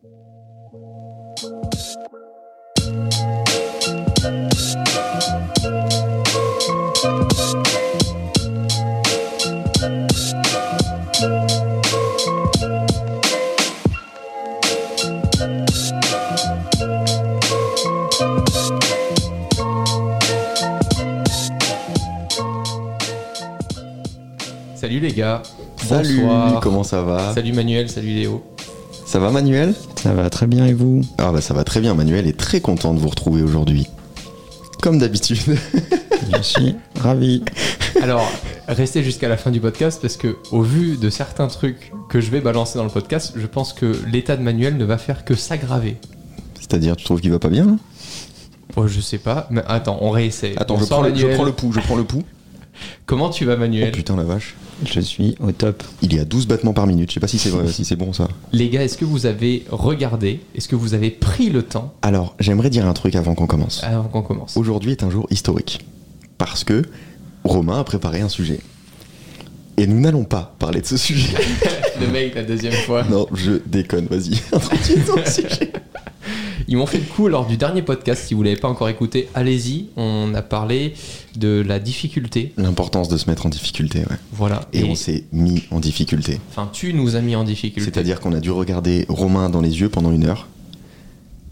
Salut les gars. Salut, Bonsoir. comment ça va? Salut Manuel, salut Léo. Ça va Manuel? Ça va très bien et vous? Ah bah ça va très bien, Manuel est très content de vous retrouver aujourd'hui. Comme d'habitude. Je suis ravi. Alors, restez jusqu'à la fin du podcast parce que, au vu de certains trucs que je vais balancer dans le podcast, je pense que l'état de Manuel ne va faire que s'aggraver. C'est-à-dire, tu trouves qu'il va pas bien là? Oh, je sais pas, mais attends, on réessaie. Attends, On je prends, le, je Manuel. prends le pouls, je prends le pouls. Comment tu vas Oh Manuel putain la vache. Je suis au top. Il est à 12 battements par minute, je sais pas si c'est vrai, si c'est bon ça. Les gars, est-ce que vous avez regardé Est-ce que vous avez pris le temps Alors, j'aimerais dire un truc avant qu'on commence. avant qu'on commence Aujourd'hui est un jour historique. Parce que Romain a préparé un sujet. Et nous n'allons pas parler de ce sujet. Le mec, la deuxième fois. non, je déconne, vas-y. Sujet. Ils m'ont fait le coup lors du dernier podcast. Si vous l'avez pas encore écouté, allez-y. On a parlé de la difficulté. L'importance de se mettre en difficulté, ouais. Voilà. Et, on s'est mis en difficulté. Enfin, tu nous as mis en difficulté. C'est-à-dire qu'on a dû regarder Romain dans les yeux pendant une heure.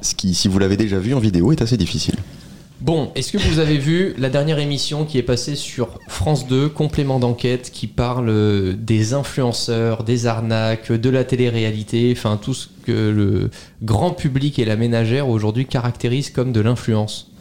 Ce qui, si vous l'avez déjà vu en vidéo, est assez difficile. Bon, est-ce que vous avez vu la dernière émission qui est passée sur France 2, complément d'enquête, qui parle euh, des influenceurs, des arnaques, de la télé-réalité, enfin tout ce que le grand public et la ménagère aujourd'hui caractérisent comme de l'influence?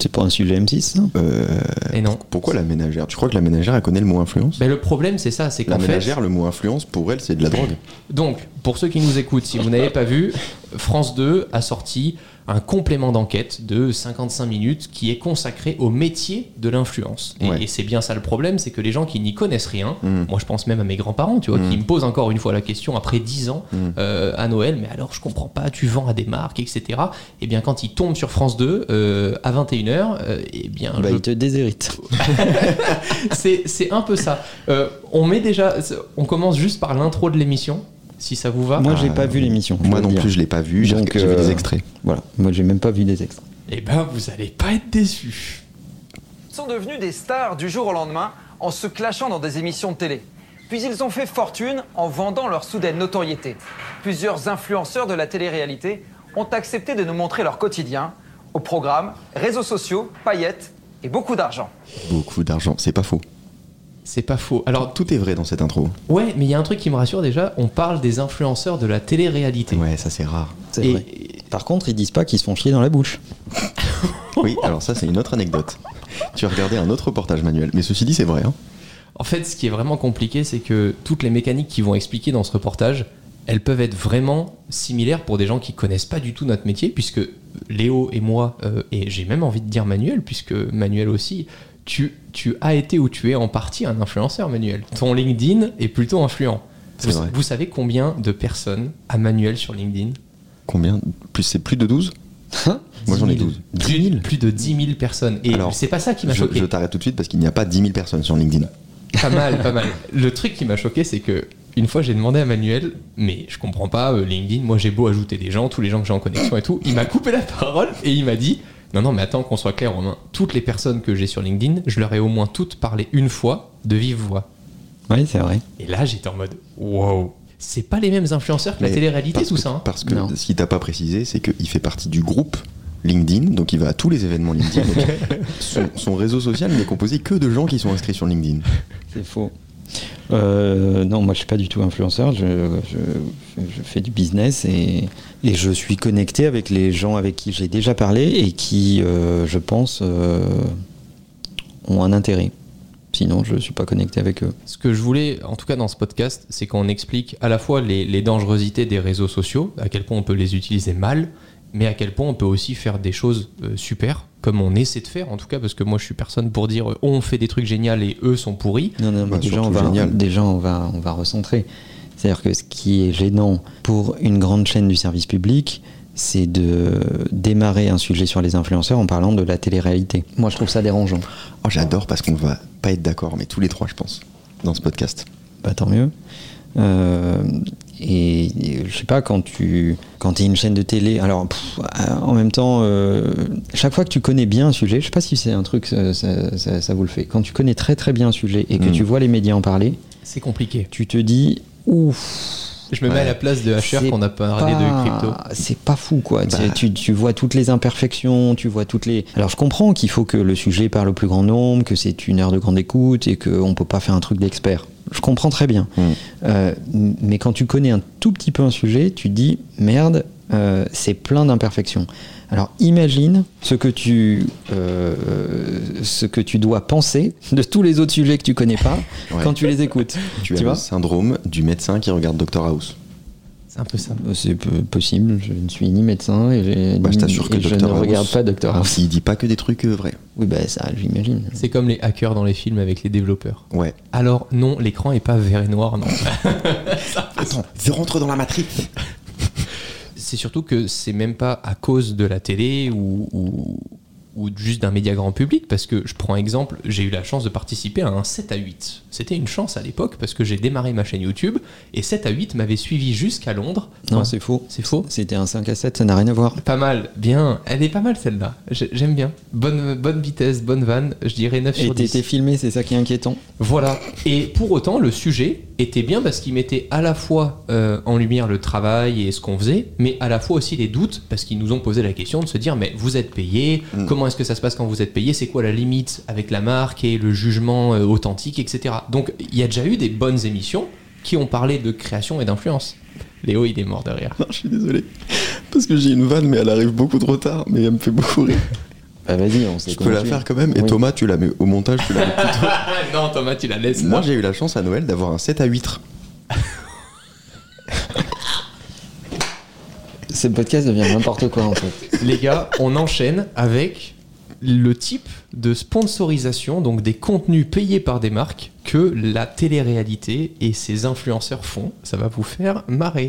C'est pas un sujet M6 ça Euh, Et non. pourquoi la ménagère? Tu crois que la ménagère, elle connaît le mot influence? Ben, le problème, c'est ça, c'est La qu'en fait. ménagère, le mot influence, pour elle, c'est de la drogue. Donc, pour ceux qui nous écoutent, si vous n'avez pas vu, France 2 a sorti un complément d'enquête de 55 minutes qui est consacré au métier de l'influence. Et, Ouais. et c'est bien ça le problème, c'est que les gens qui n'y connaissent rien, Mm. moi je pense même à mes grands-parents, tu vois, Mm. qui me posent encore une fois la question après 10 ans Mm. euh, à Noël, mais alors je comprends pas, tu vends à des marques, etc. Et bien quand ils tombent sur France 2 euh, à 21h, eh bien Bah, je il te déshérite. c'est un peu ça. Euh, on met déjà, on commence juste par l'intro de l'émission, si ça vous va. Moi, j'ai Ah, pas vu l'émission. je Moi non plus, je l'ai pas vu, j'ai j'ai vu des euh, extraits. Voilà, moi, j'ai même pas vu des extraits. Eh ben, vous allez pas être déçus. sont devenus des stars du jour au lendemain en se clashant dans des émissions de télé. Puis ils ont fait fortune en vendant leur soudaine notoriété. Plusieurs influenceurs de la télé-réalité ont accepté de nous montrer leur quotidien au programme, réseaux sociaux, paillettes et beaucoup d'argent. Beaucoup d'argent, c'est pas faux. C'est pas faux. Alors, Tout est vrai dans cette intro. ouais, mais il y a un truc qui me rassure déjà. On parle des influenceurs de la télé-réalité. Ouais, ça c'est rare. C'est Et- vrai. Par contre, ils disent pas qu'ils se font chier dans la bouche. Oui, alors ça c'est une autre anecdote. Tu as regardé un autre reportage manuel, mais ceci dit c'est vrai. Hein. En fait, ce qui est vraiment compliqué, c'est que toutes les mécaniques qu'ils vont expliquer dans ce reportage, elles peuvent être vraiment similaires pour des gens qui connaissent pas du tout notre métier, puisque Léo et moi, euh, et j'ai même envie de dire Manuel, puisque Manuel aussi, tu, tu as été ou tu es en partie un influenceur, Manuel. Ton LinkedIn est plutôt influent. C'est Vous, vrai. vous savez combien de personnes a Manuel sur LinkedIn? Combien? Plus c'est plus de 12 Moi j'en ai 12. 10 000 Plus de 10 000 personnes. Et c'est pas ça qui m'a choqué. je t'arrête tout de suite parce qu'il n'y a pas 10 000 personnes sur LinkedIn. Pas mal, pas mal. Le truc qui m'a choqué, c'est que une fois j'ai demandé à Manuel, mais je comprends pas euh, LinkedIn, moi j'ai beau ajouter des gens, tous les gens que j'ai en connexion et tout, il m'a coupé la parole et il m'a dit non non mais attends qu'on soit clair Romain, toutes les personnes que j'ai sur LinkedIn, je leur ai au moins toutes parlé une fois de vive voix. Oui, c'est vrai. Et là j'étais en mode wow, c'est pas les mêmes influenceurs que la télé-réalité tout que- ça. hein. Parce que Non. ce qu'il t'a pas précisé, c'est qu'il fait partie du groupe LinkedIn, donc il va à tous les événements LinkedIn. son, son réseau social n'est composé que de gens qui sont inscrits sur LinkedIn. C'est faux. Euh, non, moi je suis pas du tout influenceur, je, fais du business et, je suis connecté avec les gens avec qui j'ai déjà parlé et qui, euh, je pense, euh, ont un intérêt. Sinon, je suis pas connecté avec eux. Ce que je voulais, en tout cas dans ce podcast, c'est qu'on explique à la fois les, les dangerosités des réseaux sociaux, à quel point on peut les utiliser mal, mais à quel point on peut aussi faire des choses super, comme on essaie de faire en tout cas, parce que moi je suis personne pour dire euh, on fait des trucs géniaux et eux sont pourris. Non, non, mais Bah, déjà, on va, génial. déjà on, va, on va recentrer. C'est-à-dire que ce qui est gênant pour une grande chaîne du service public, c'est de démarrer un sujet sur les influenceurs en parlant de la télé-réalité. Moi, je trouve ça dérangeant. Oh, j'adore parce qu'on va pas être d'accord, mais tous les trois, je pense, dans ce podcast. Bah, tant mieux. Euh, et, et je sais pas, quand tu quand es une chaîne de télé, alors pff, euh, en même temps, euh, chaque fois que tu connais bien un sujet, je sais pas si c'est un truc, ça, ça- ça- ça vous le fait, quand tu connais très très bien un sujet et que Mm. tu vois les médias en parler, C'est compliqué. tu te dis, ouf, Je me mets Ouais. à la place de HR qu'on a parlé de crypto. C'est pas fou, quoi. Tu- Bah. Tu, tu vois toutes les imperfections, tu vois toutes les. Alors, je comprends qu'il faut que le sujet parle au plus grand nombre, que c'est une heure de grande écoute et qu'on peut pas faire un truc d'expert. Je comprends très bien. Mm. Euh, mais quand tu connais un tout petit peu un sujet, tu te dis merde, euh, c'est plein d'imperfections. Alors imagine ce que tu euh, ce que tu dois penser de tous les autres sujets que tu connais pas Ouais. quand tu les écoutes. Tu, Tu as vois le syndrome du médecin qui regarde Dr House. C'est un peu ça. C'est peu- possible, je ne suis ni médecin et, j'ai- Bah, je que et je ne House- regarde pas Dr House. Il dit pas que des trucs euh, vrais. Oui, bah ça, j'imagine. C'est comme les hackers dans les films avec les développeurs. Ouais. Alors non, l'écran est pas vert et noir, non. Attends, je rentre dans la matrice. C'est surtout que c'est même pas à cause de la télé ou, ou, ou juste d'un média grand public, parce que je prends exemple, j'ai eu la chance de participer à un 7 à 8. C'était une chance à l'époque parce que j'ai démarré ma chaîne YouTube et 7 à 8 m'avait suivi jusqu'à Londres. Non, c'est faux. c'est faux. C'était un 5 à 7, ça n'a rien à voir. Pas mal, bien. Elle est pas mal celle-là. J'ai- J'aime bien. Bonne, bonne vitesse, bonne vanne. Je dirais 9 Et sur 10. t'étais filmé, c'est ça qui est inquiétant. Voilà. Et pour autant, le sujet était bien parce qu'il mettait à la fois euh, en lumière le travail et ce qu'on faisait, mais à la fois aussi les doutes parce qu'ils nous ont posé la question de se dire mais vous êtes payé, Mm. comment est-ce que ça se passe quand vous êtes payé, c'est quoi la limite avec la marque et le jugement euh, authentique, etc. Donc il y a déjà eu des bonnes émissions qui ont parlé de création et d'influence. Léo, il est mort derrière. Non, je suis désolé. Parce que j'ai une vanne, mais elle arrive beaucoup trop tard, mais elle me fait beaucoup rire. Bah vas-y, on sait Je peux la tu faire quand même. Et Oui. Thomas, tu la mets au montage, tu la mets plutôt. non, Thomas, tu la laisses. Moi, j'ai eu la chance à Noël d'avoir un 7 à 8. Ce podcast devient n'importe quoi en fait. Les gars, on enchaîne avec le type de sponsorisation, donc des contenus payés par des marques que la télé-réalité et ses influenceurs font. Ça va vous faire marrer.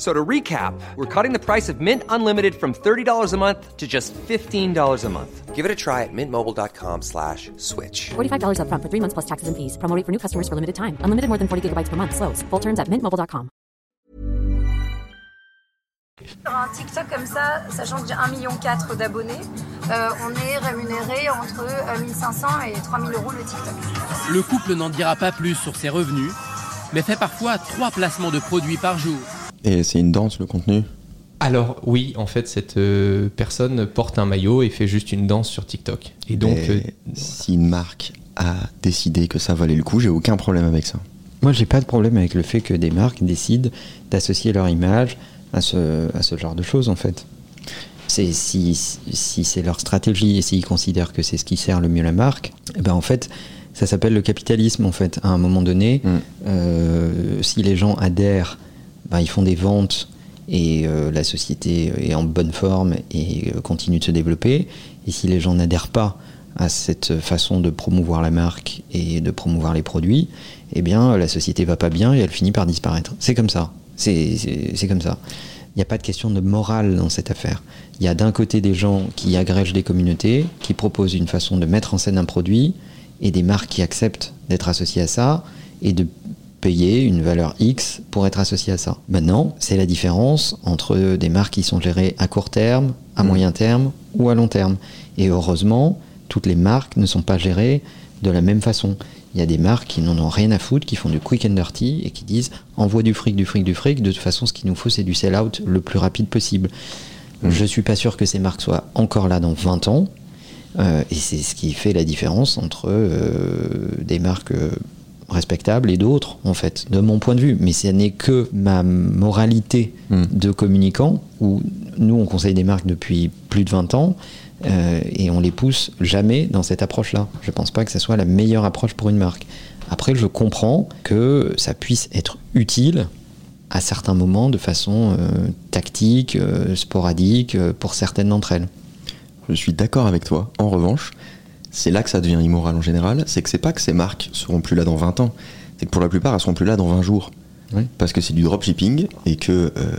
So to recap, we're cutting the price of Mint Unlimited from $30 a month to just $15 a month. Give it a try at mintmobile.com slash switch. $45 upfront for three months plus taxes and fees. Promo rate for new customers for limited time. Unlimited more than 40 gigabytes per month. Slows. Full terms at mintmobile.com. Sur un TikTok comme ça, sachant que j'ai 1,4 million d'abonnés, euh, on est rémunéré entre euh, 1500 et 3000 euros le TikTok. Le couple n'en dira pas plus sur ses revenus, mais fait parfois trois placements de produits par jour. Et c'est une danse, le contenu? Alors oui, en fait, cette euh, personne porte un maillot et fait juste une danse sur TikTok. Et donc, euh, si une marque a décidé que ça valait le coup, j'ai aucun problème avec ça. Moi, j'ai pas de problème avec le fait que des marques décident d'associer leur image à ce, à ce genre de choses, en fait. C'est si, si c'est leur stratégie et s'ils considèrent que c'est ce qui sert le mieux la marque, eh ben en fait, ça s'appelle le capitalisme, en fait. À un moment donné, Mm. euh, si les gens adhèrent, ben, ils font des ventes et euh, la société est en bonne forme et euh, continue de se développer. Et si les gens n'adhèrent pas à cette façon de promouvoir la marque et de promouvoir les produits, eh bien la société va pas bien et elle finit par disparaître. C'est comme ça. C'est- comme ça. Il n'y a pas de question de morale dans cette affaire. Il y a d'un côté des gens qui agrègent des communautés, qui proposent une façon de mettre en scène un produit, et des marques qui acceptent d'être associées à ça, et de payer une valeur X pour être associées à ça. Maintenant, c'est la différence entre des marques qui sont gérées à court terme, à moyen terme ou à long terme. Et heureusement, toutes les marques ne sont pas gérées de la même façon. Il y a des marques qui n'en ont rien à foutre, qui font du quick and dirty et qui disent envoie du fric, du fric, du fric. De toute façon, ce qu'il nous faut, c'est du sell-out le plus rapide possible. Je suis pas sûr que ces marques soient encore là dans 20 ans. Euh, et c'est ce qui fait la différence entre euh, des marques euh, respectables et d'autres, en fait, de mon point de vue. Mais ce n'est que ma moralité Mm. de communicant, où nous, on conseille des marques depuis plus de 20 ans, euh, et on les pousse jamais dans cette approche-là. Je pense pas que ce soit la meilleure approche pour une marque. Après, je comprends que ça puisse être utile à certains moments de façon euh, tactique, euh, sporadique, pour certaines d'entre elles. Je suis d'accord avec toi. En revanche, c'est là que ça devient immoral en général. C'est que c'est pas que ces marques seront plus là dans 20 ans. c'est que pour la plupart, elles seront plus là dans 20 jours. Parce que c'est du dropshipping et que euh,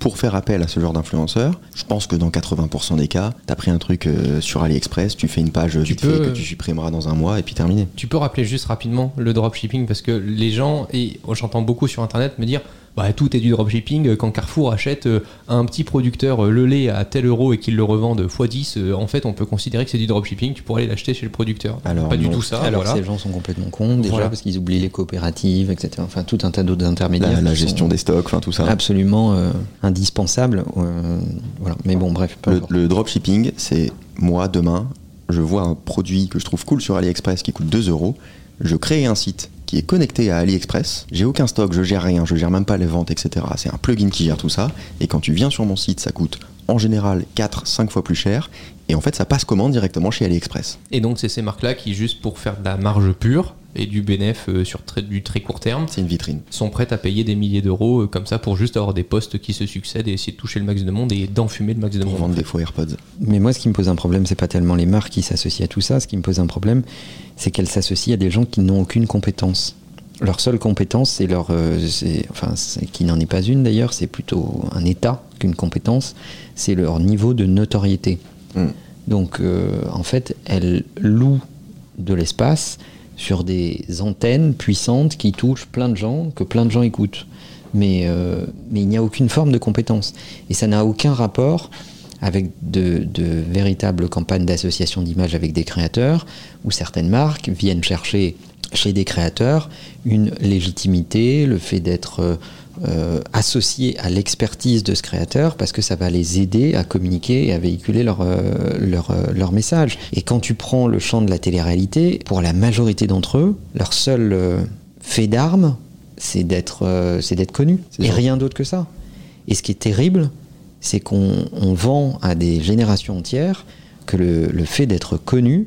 pour faire appel à ce genre d'influenceurs, je pense que dans 80% des cas, t'as pris un truc euh, sur AliExpress, tu fais une page vite peux, fait que euh, tu supprimeras dans un mois et puis terminé. Tu peux rappeler juste rapidement le dropshipping parce que les gens, et j'entends beaucoup sur internet me dire bah, tout est du dropshipping. Quand Carrefour achète euh, un petit producteur euh, le lait à tel euro et qu'il le revende x10, euh, en fait on peut considérer que c'est du dropshipping. Tu pourrais aller l'acheter chez le producteur. Alors, pas du tout ça. Alors voilà. ces gens sont complètement cons déjà Voilà. parce qu'ils oublient les coopératives, etc. Enfin tout un tas d'autres intermédiaires. La, gestion des stocks, enfin tout ça. absolument euh, indispensables. euh, voilà. Mais bon, bref. peu Le, le dropshipping, c'est moi demain, je vois un produit que je trouve cool sur AliExpress qui coûte 2 euros, je crée un site est connecté à AliExpress, j'ai aucun stock, je gère rien, je gère même pas les ventes, etc. C'est un plugin qui gère tout ça, et quand tu viens sur mon site, ça coûte en général 4-5 fois plus cher, et en fait ça passe commande directement chez AliExpress. Et donc c'est ces marques-là qui, juste pour faire de la marge pure et du bénéf euh, sur très- du très court terme, C'est une vitrine. sont prêtes à payer des milliers d'euros euh, comme ça pour juste avoir des postes qui se succèdent et essayer de toucher le max de monde et d'enfumer le max de Pour monde. vendre des faux AirPods. Mais moi, ce qui me pose un problème, c'est pas tellement les marques qui s'associent à tout ça. Ce qui me pose un problème, c'est qu'elles s'associent à des gens qui n'ont aucune compétence. Leur seule compétence, c'est leur, euh, enfin, qui n'en est pas une d'ailleurs, c'est plutôt un état qu'une compétence. C'est leur niveau de notoriété. Mm. Donc, euh, en fait, elles louent de l'espace sur des antennes puissantes qui touchent plein de gens, que plein de gens écoutent. Mais, euh, il n'y a aucune forme de compétence. Et ça n'a aucun rapport avec de, de véritables campagnes d'association d'images avec des créateurs, où certaines marques viennent chercher chez des créateurs une légitimité, le fait d'être euh, euh, associé à l'expertise de ce créateur, parce que ça va les aider à communiquer et à véhiculer leur, euh, leur, euh, leur message. Et quand tu prends le champ de la télé-réalité, pour la majorité d'entre eux, leur seul fait d'armes, c'est d'être c'est d'être connu, et ça. rien d'autre que ça. Et ce qui est terrible, c'est qu'on on vend à des générations entières que le, le fait d'être connu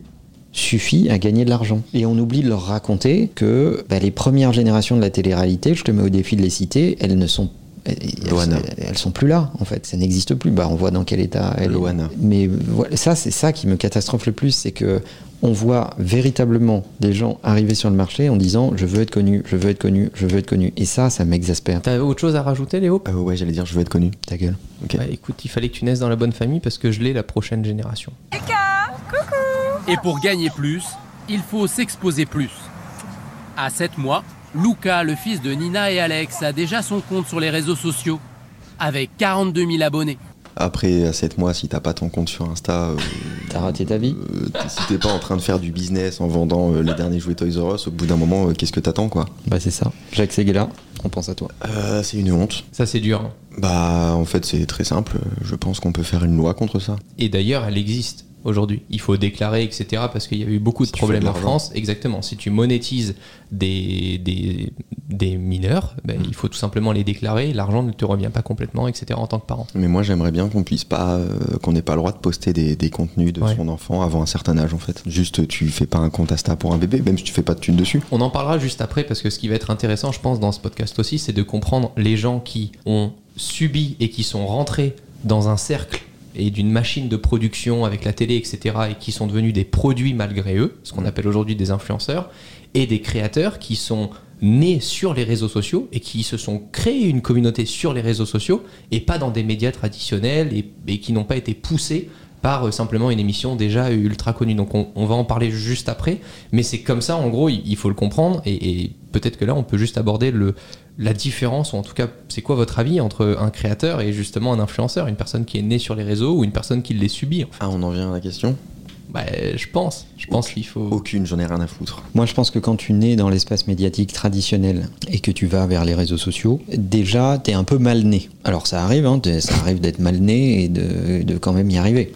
suffit à gagner de l'argent. Et on oublie de leur raconter que bah, les premières générations de la télé-réalité, je te mets au défi de les citer, elles ne sont elles, Loana. elles- elles sont plus là en fait, ça n'existe plus. Bah, on voit dans quel état elles Loana. Mais voilà, ça c'est ça qui me catastrophe le plus, c'est que on voit véritablement des gens arriver sur le marché en disant je veux être connu, je veux être connu, je veux être connu. Et ça, ça m'exaspère. T'avais autre chose à rajouter, Léo? Euh, ouais, j'allais dire, je veux être connu. Ta gueule. Ok. Bah, écoute, il fallait que tu naisses dans la bonne famille parce que je l'ai la prochaine génération. Et pour gagner plus, il faut s'exposer plus. À 7 mois, Luca, le fils de Nina et Alex, a déjà son compte sur les réseaux sociaux, avec 42 000 abonnés. Après, à 7 mois, si t'as pas ton compte sur Insta, euh, T'as raté ta vie euh, si t'es pas en train de faire du business en vendant euh, les derniers jouets Toys R Us, au bout d'un moment, euh, qu'est-ce que t'attends quoi? Bah c'est ça. Jacques Seguela, on pense à toi. Euh, C'est une honte. Ça, c'est dur. hein. Bah, en fait, c'est très simple. Je pense qu'on peut faire une loi contre ça. Et d'ailleurs, elle existe aujourd'hui. Il faut déclarer, etc. Parce qu'il y a eu beaucoup de Si problèmes de en. France. Exactement. Si tu monétises des, des, des mineurs, ben, Mm. il faut tout simplement les déclarer. L'argent ne te revient pas complètement, etc. en tant que parent. Mais moi, j'aimerais bien qu'on puisse pas, euh, qu'on n'ait pas le droit de poster des, des contenus de Ouais. son enfant avant un certain âge, en fait. Juste, tu fais pas un compte Insta pour un bébé, même si tu fais pas de thunes dessus. On en parlera juste après parce que ce qui va être intéressant, je pense, dans ce podcast aussi, c'est de comprendre les gens qui ont subi et qui sont rentrés dans un cercle et d'une machine de production avec la télé, etc., et qui sont devenus des produits malgré eux, ce qu'on appelle aujourd'hui des influenceurs, et des créateurs qui sont nés sur les réseaux sociaux et qui se sont créés une communauté sur les réseaux sociaux et pas dans des médias traditionnels et, et qui n'ont pas été poussés par euh, simplement une émission déjà ultra connue. Donc on, on va en parler juste après, mais c'est comme ça, en gros, il, il faut le comprendre, et, et peut-être que là, on peut juste aborder le, la différence, ou en tout cas, c'est quoi votre avis entre un créateur et justement un influenceur, une personne qui est née sur les réseaux ou une personne qui les subit en fait? Ah, on en vient à la question bah, Je pense, je pense qu'il faut... Aucune, j'en ai rien à foutre. Moi, je pense que quand tu nais dans l'espace médiatique traditionnel et que tu vas vers les réseaux sociaux, déjà, t'es un peu mal né. Alors, ça arrive, hein, ça arrive d'être mal né et de, de quand même y arriver.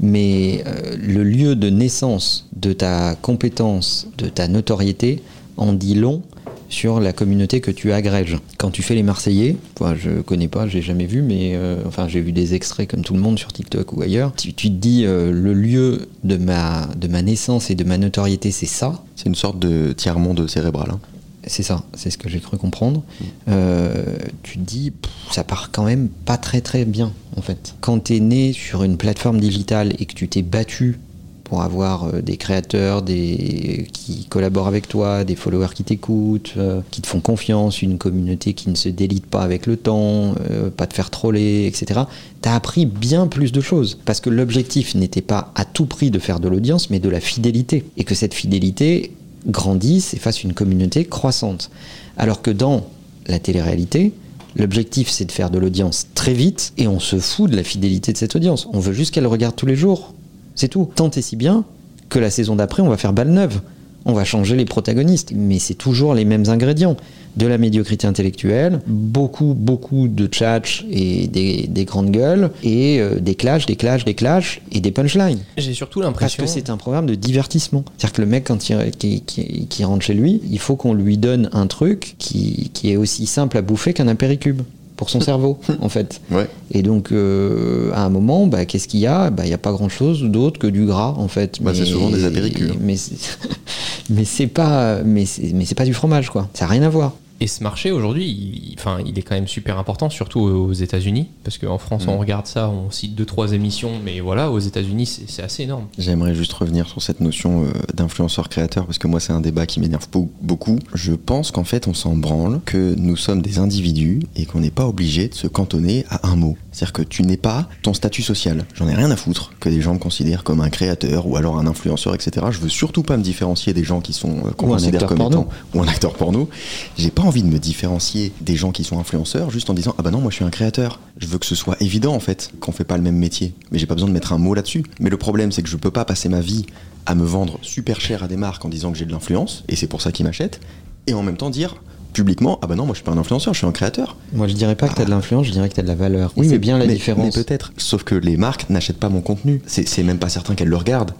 Mais euh, le lieu de naissance de ta compétence, de ta notoriété, en dit long sur la communauté que tu agrèges. Quand tu fais les Marseillais, enfin, je connais pas, j'ai jamais vu, mais euh, enfin j'ai vu des extraits comme tout le monde sur TikTok ou ailleurs. Tu, tu te dis euh, le lieu de ma, de ma naissance et de ma notoriété, c'est ça. C'est une sorte de tiers-monde cérébral. hein. C'est ça, c'est ce que j'ai cru comprendre. Euh, tu te dis, pff, ça part quand même pas très très bien en fait. Quand tu es né sur une plateforme digitale et que tu t'es battu pour avoir euh, des créateurs qui collaborent avec toi, des followers qui t'écoutent, euh, qui te font confiance, une communauté qui ne se délite pas avec le temps, euh, pas te faire troller, etc. T'as appris bien plus de choses. Parce que l'objectif n'était pas à tout prix de faire de l'audience, mais de la fidélité. Et que cette fidélité grandisse et fasse une communauté croissante. Alors que dans la télé-réalité, l'objectif c'est de faire de l'audience très vite et on se fout de la fidélité de cette audience. On veut juste qu'elle regarde tous les jours. C'est tout. Tant et si bien que la saison d'après, on va faire balle neuve. On va changer les protagonistes. Mais c'est toujours les mêmes ingrédients. De la médiocrité intellectuelle, beaucoup, beaucoup de tchatch et des, des grandes gueules, et euh, des clashs, des clashs, des clashs, et des punchlines. J'ai surtout Parce l'impression. que c'est un programme de divertissement. C'est-à-dire que le mec, quand il qui, qui- qui rentre chez lui, il faut qu'on lui donne un truc qui, qui est aussi simple à bouffer qu'un apéricube pour son cerveau, en fait. Ouais. Et donc, euh, à un moment, bah, qu'est-ce qu'il y a? Bah, Il n'y a pas grand-chose d'autre que du gras, en fait. Bah, c'est souvent des apéricubes. Mais c'est- mais c'est pas, mais mais c'est pas du fromage, quoi. Ça n'a rien à voir. Et ce marché aujourd'hui, il, enfin, il est quand même super important, surtout aux États-Unis, parce qu'en France, Mm. on regarde ça, on cite deux trois émissions, mais voilà, aux États-Unis, c'est c'est assez énorme. J'aimerais juste revenir sur cette notion euh, d'influenceur créateur parce que moi c'est un débat qui m'énerve beau- beaucoup. Je pense qu'en fait on s'en branle, que nous sommes des individus et qu'on n'est pas obligé de se cantonner à un mot. C'est-à-dire que tu n'es pas ton statut social. J'en ai rien à foutre que des gens me considèrent comme un créateur ou alors un influenceur, etc. Je veux surtout pas me différencier des gens qui sont euh, qu'on Ou un considère acteur comme porno. étant ou un acteur porno. J'ai pas envie de me différencier des gens qui sont influenceurs juste en disant ah bah non moi je suis un créateur. Je veux que ce soit évident en fait qu'on fait pas le même métier. Mais j'ai pas besoin de mettre un mot là-dessus. Mais le problème c'est que je peux pas passer ma vie à me vendre super cher à des marques en disant que j'ai de l'influence et c'est pour ça qu'ils m'achètent et en même temps dire publiquement ah bah non moi je suis pas un influenceur je suis un créateur. Moi, je dirais pas que tu as de l'influence, je dirais que tu as de la valeur. Oui, c'est mais- bien la mais- différence. Mais peut-être. Sauf que les marques n'achètent pas mon contenu. C'est même pas certain qu'elles le regardent.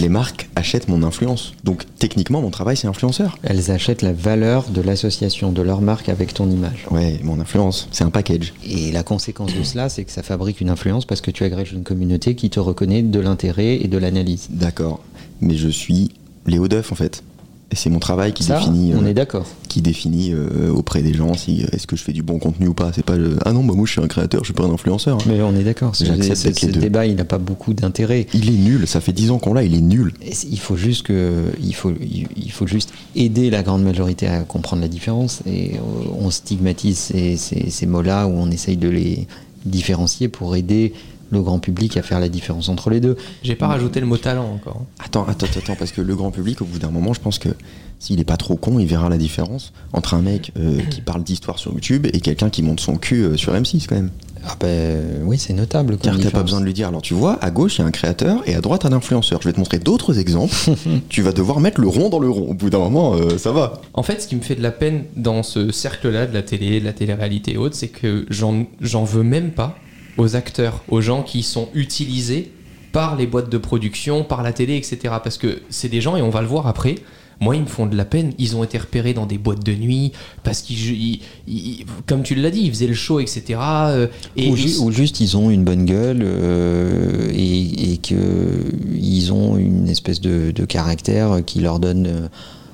Les marques achètent mon influence. Donc techniquement, mon travail, c'est influenceur. Elles achètent la valeur de l'association de leur marque avec ton image. Ouais, mon influence, c'est un package. Et la conséquence de cela, c'est que ça fabrique une influence parce que tu agrèges une communauté qui te reconnaît de l'intérêt et de l'analyse. D'accord. Mais je suis Léo Duff, en fait. Et c'est mon travail qui Ça, définit, on euh, est d'accord. qui définit euh, auprès des gens si euh, est-ce que je fais du bon contenu ou pas. C'est pas le, ah non, bah moi je suis un créateur, je suis pas un influenceur. Mais on est d'accord. Ce, ce- débat, il n'a pas beaucoup d'intérêt. Il est nul. Ça fait 10 ans qu'on l'a. Il est nul. Et Il faut juste que, il faut, il faut juste aider la grande majorité à comprendre la différence. Et on stigmatise ces, ces- ces mots-là ou on essaye de les différencier pour aider le grand public à faire la différence entre les deux. J'ai pas rajouté le mot talent encore. Attends, attends, attends, parce que le grand public, au bout d'un moment, je pense que s'il est pas trop con, il verra la différence entre un mec euh, qui parle d'histoire sur YouTube et quelqu'un qui monte son cul euh, sur M6 quand même. Ah ben oui, c'est notable. comme Car t'as pas besoin de lui dire. Alors tu vois, à gauche il y a un créateur et à droite un influenceur. Je vais te montrer d'autres exemples. tu vas devoir mettre le rond dans le rond. Au bout d'un moment, euh, ça va. En fait, ce qui me fait de la peine dans ce cercle-là de la télé, de la télé-réalité et autres, c'est que j'en j'en veux même pas aux acteurs, aux gens qui sont utilisés par les boîtes de production, par la télé, etc. Parce que c'est des gens, et on va le voir après, moi, ils me font de la peine. Ils ont été repérés dans des boîtes de nuit, parce qu'ils, ils- ils- comme tu l'as dit, ils faisaient le show, etc. euh, et ou, ils- ju- ou juste ils ont une bonne gueule euh, et, et qu'ils ont une espèce de, de caractère qui leur donne euh,